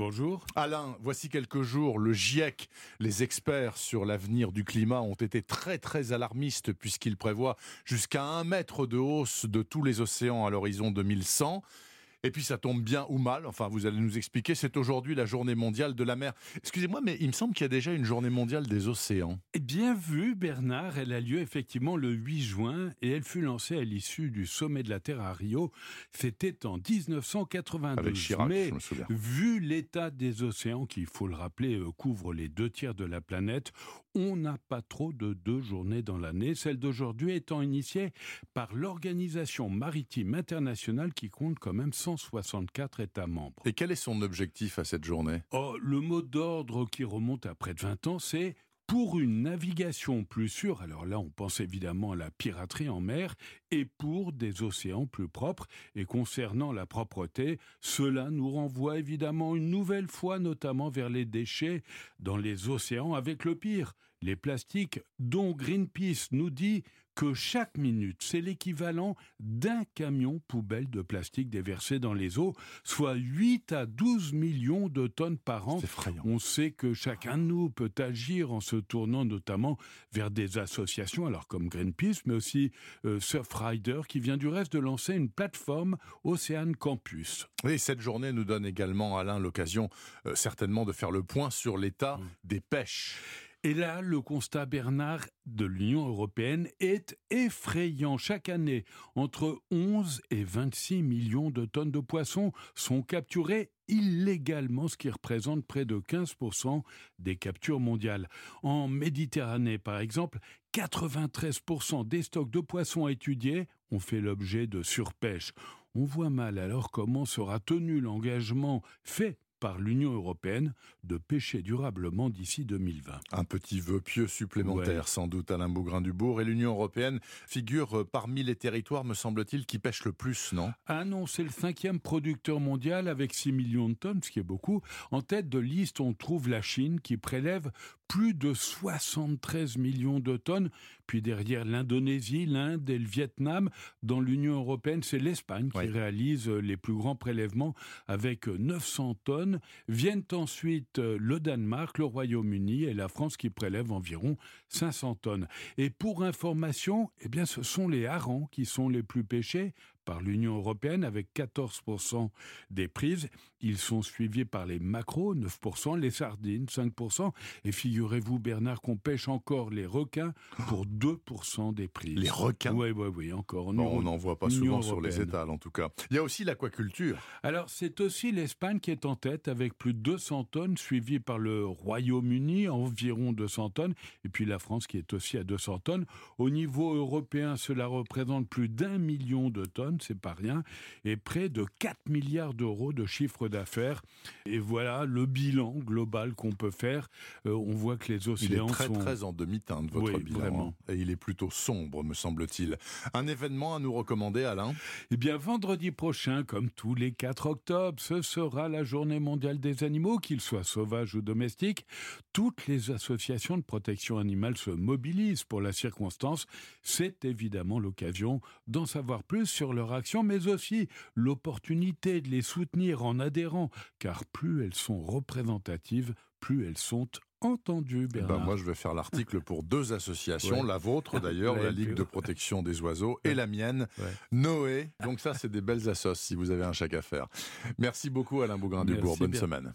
Bonjour. Alain, voici quelques jours, le GIEC, les experts sur l'avenir du climat ont été très très alarmistes puisqu'ils prévoient jusqu'à un mètre de hausse de tous les océans à l'horizon 2100. Et puis ça tombe bien ou mal, enfin vous allez nous expliquer, c'est aujourd'hui la journée mondiale de la mer. Excusez-moi, mais il me semble qu'il y a déjà une journée mondiale des océans. Bien vu Bernard, elle a lieu effectivement le 8 juin et elle fut lancée à l'issue du sommet de la Terre à Rio. C'était en 1992. Avec Chirac, mais je me souviens. vu l'état des océans qui, il faut le rappeler, euh, couvre les deux tiers de la planète, on n'a pas trop de deux journées dans l'année, celle d'aujourd'hui étant initiée par l'Organisation maritime internationale qui compte quand même 164 États membres. Et quel est son objectif à cette journée? Oh, le mot d'ordre qui remonte à près de 20 ans, c'est pour une navigation plus sûre, alors là on pense évidemment à la piraterie en mer, et pour des océans plus propres. Et concernant la propreté, cela nous renvoie évidemment une nouvelle fois notamment vers les déchets dans les océans avec le pire, les plastiques dont Greenpeace nous dit que chaque minute, c'est l'équivalent d'un camion poubelle de plastique déversé dans les eaux, soit 8 à 12 millions de tonnes par an. C'est effrayant. On sait que chacun de nous peut agir en se tournant notamment vers des associations, alors comme Greenpeace, mais aussi euh, Surfrider, qui vient du reste de lancer une plateforme Océane Campus. Et cette journée nous donne également, Alain, l'occasion euh, certainement de faire le point sur l'état des pêches. Et là, le constat, Bernard, de l'Union européenne est effrayant. Chaque année, entre 11 et 26 millions de tonnes de poissons sont capturées illégalement, ce qui représente près de 15% des captures mondiales. En Méditerranée, par exemple, 93% des stocks de poissons étudiés ont fait l'objet de surpêche. On voit mal alors comment sera tenu l'engagement fait par l'Union européenne de pêcher durablement d'ici 2020. Un petit vœu pieux supplémentaire, Ouais. sans doute, Alain Bougrain-Dubourg. Et l'Union européenne figure euh, parmi les territoires, me semble-t-il, qui pêchent le plus, non? Ah non, c'est le cinquième producteur mondial avec 6 millions de tonnes, ce qui est beaucoup. En tête de liste, on trouve la Chine qui prélève plus de 73 millions de tonnes. Puis derrière l'Indonésie, l'Inde et le Vietnam, dans l'Union européenne, c'est l'Espagne qui réalise euh, les plus grands prélèvements avec euh, 900 tonnes. Viennent ensuite euh, le Danemark, le Royaume-Uni et la France qui prélèvent environ 500 tonnes. Et pour information, eh bien, ce sont les harengs qui sont les plus pêchés par l'Union européenne avec 14% des prises. Ils sont suivis par les macros, 9%, les sardines, 5%. Et figurez-vous, Bernard, qu'on pêche encore les requins pour 2% des prises. Les requins Oui, oui, oui, encore. En Bon, on n'en voit pas souvent sur les étals, en tout cas. Il y a aussi l'aquaculture. Alors, c'est aussi l'Espagne qui est en tête avec plus de 200 tonnes, suivie par le Royaume-Uni, environ 200 tonnes, et puis la France qui est aussi à 200 tonnes. Au niveau européen, cela représente plus d'un million de tonnes, c'est pas rien, et près de 4 milliards d'euros de chiffre d'affaires. Et voilà le bilan global qu'on peut faire. Euh, on voit que les Il est océans très sont... très en demi-teinte, votre Oui, bilan. vraiment. hein. Et il est plutôt sombre, me semble-t-il. Un événement à nous recommander, Alain? Eh bien, vendredi prochain, comme tous les 4 octobre, ce sera la journée mondiale des animaux, qu'ils soient sauvages ou domestiques. Toutes les associations de protection animale se mobilisent pour la circonstance. C'est évidemment l'occasion d'en savoir plus sur leur action, mais aussi l'opportunité de les soutenir en adhérant, car plus elles sont représentatives, plus elles sont entendues, Eh ben. Moi, je vais faire l'article pour deux associations. Ouais. La vôtre, d'ailleurs, Ouais, la Ligue de protection des oiseaux, et la mienne, Ouais. Noé. Donc ça, c'est des belles assos si vous avez un chèque à faire. Merci beaucoup, Alain Bougrain-Dubourg. Bonne bien. semaine.